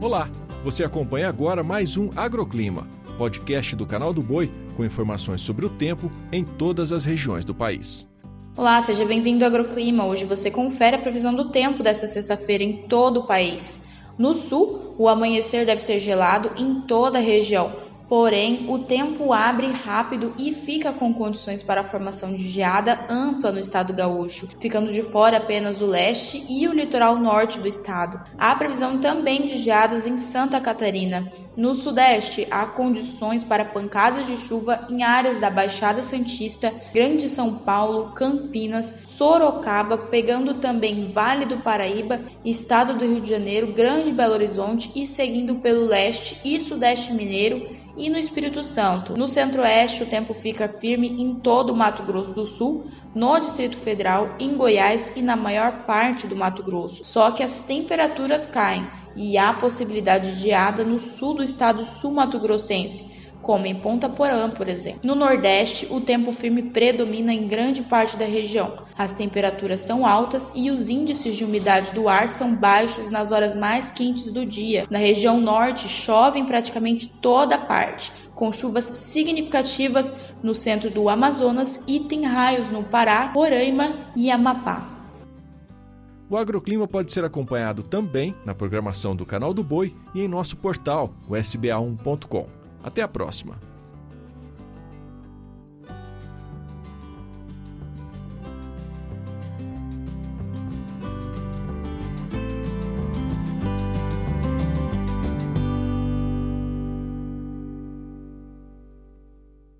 Olá, você acompanha agora mais um Agroclima, podcast do canal do Boi com informações sobre o tempo em todas as regiões do país. Olá, seja bem-vindo ao Agroclima. Hoje você confere a previsão do tempo desta sexta-feira em todo o país. No sul, o amanhecer deve ser gelado em toda a região, Porém, o tempo abre rápido e fica com condições para a formação de geada ampla no estado gaúcho, ficando de fora apenas o leste e o litoral norte do estado. Há previsão também de geadas em Santa Catarina. No sudeste, há condições para pancadas de chuva em áreas da Baixada Santista, Grande São Paulo, Campinas, Sorocaba, pegando também Vale do Paraíba, estado do Rio de Janeiro, Grande Belo Horizonte e seguindo pelo leste e sudeste mineiro e no Espírito Santo. No centro-oeste, o tempo fica firme em todo o Mato Grosso do Sul, no Distrito Federal, em Goiás e na maior parte do Mato Grosso. Só que as temperaturas caem e há possibilidade de geada no sul do estado sul-mato-grossense como em Ponta Porã, por exemplo. No Nordeste, o tempo firme predomina em grande parte da região. As temperaturas são altas e os índices de umidade do ar são baixos nas horas mais quentes do dia. Na região Norte, chove em praticamente toda parte, com chuvas significativas no centro do Amazonas e tem raios no Pará, Roraima e Amapá. O agroclima pode ser acompanhado também na programação do Canal do Boi e em nosso portal, o sba1.com. Até a próxima!